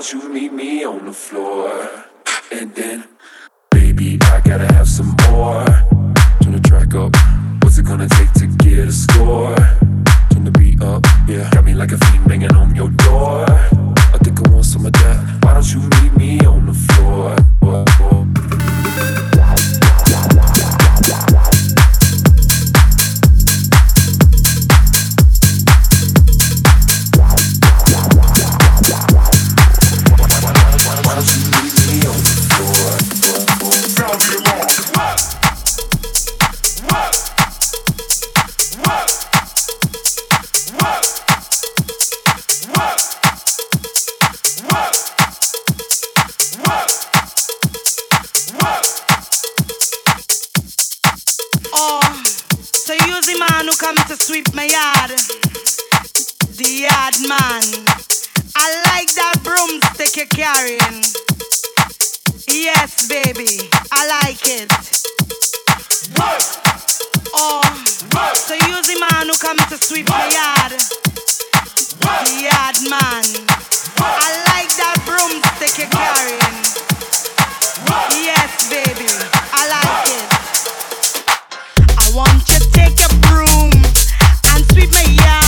that. You meet me come to sweep my yard. The yard man. I like that broomstick you're carrying. Yes, baby, I like it. Work. Oh, Work. so you the man who come to sweep Work. my yard. Work. The yard man. Work. I like that broomstick you're carrying. Yes, baby. your broom and sweep my yard.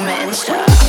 Get likes on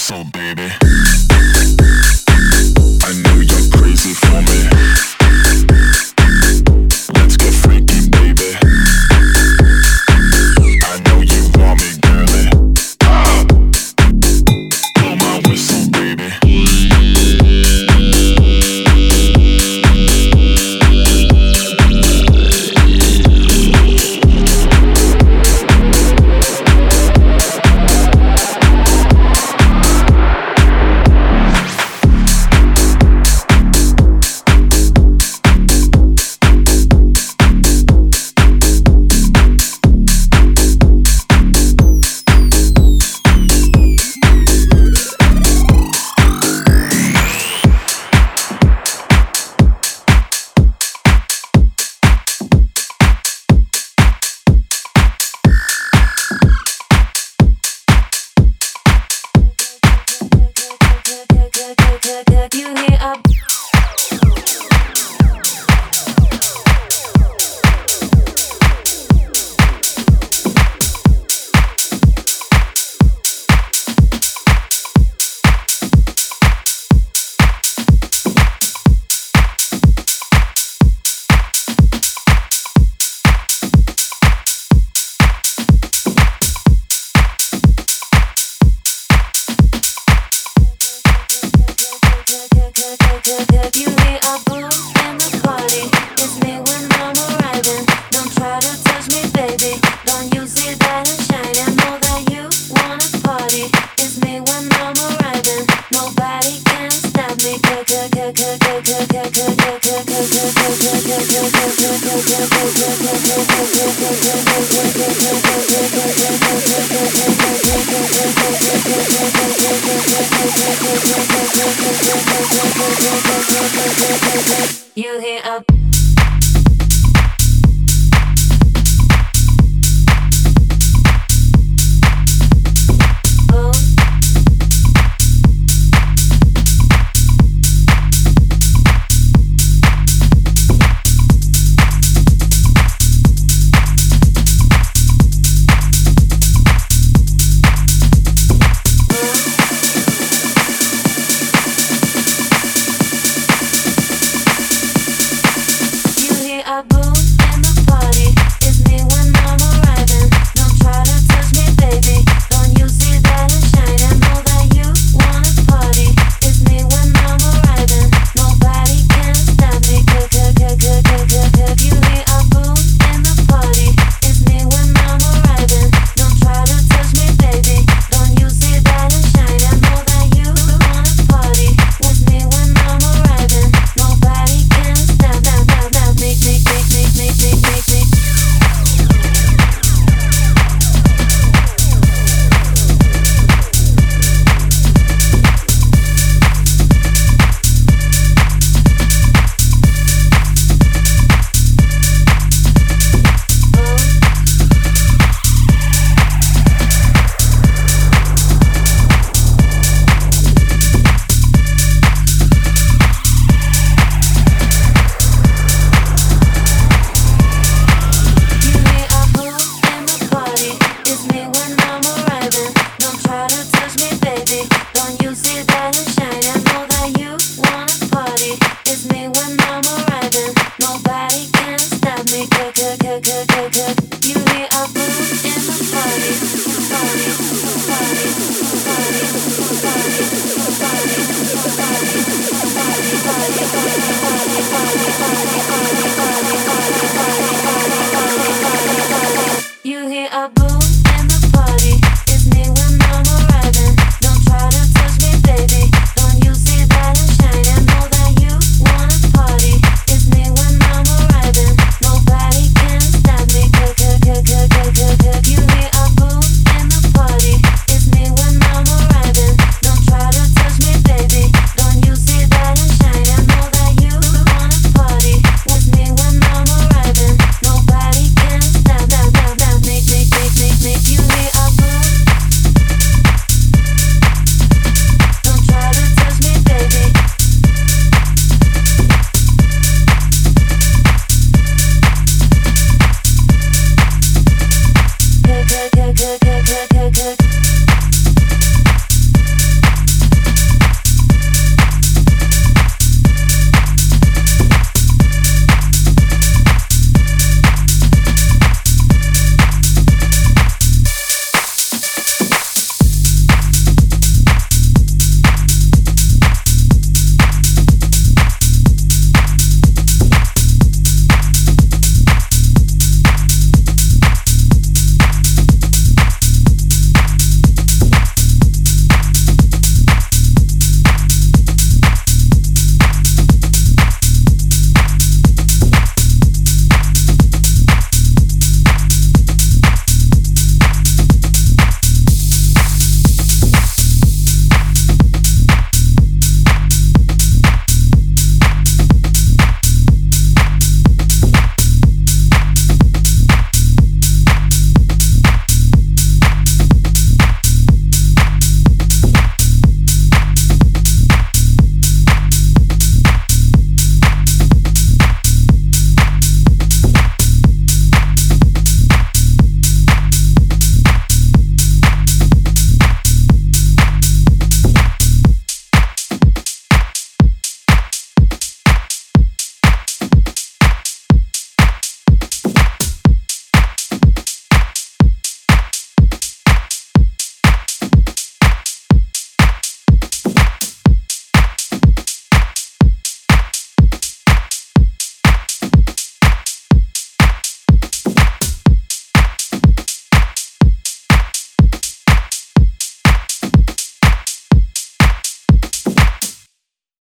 so baby.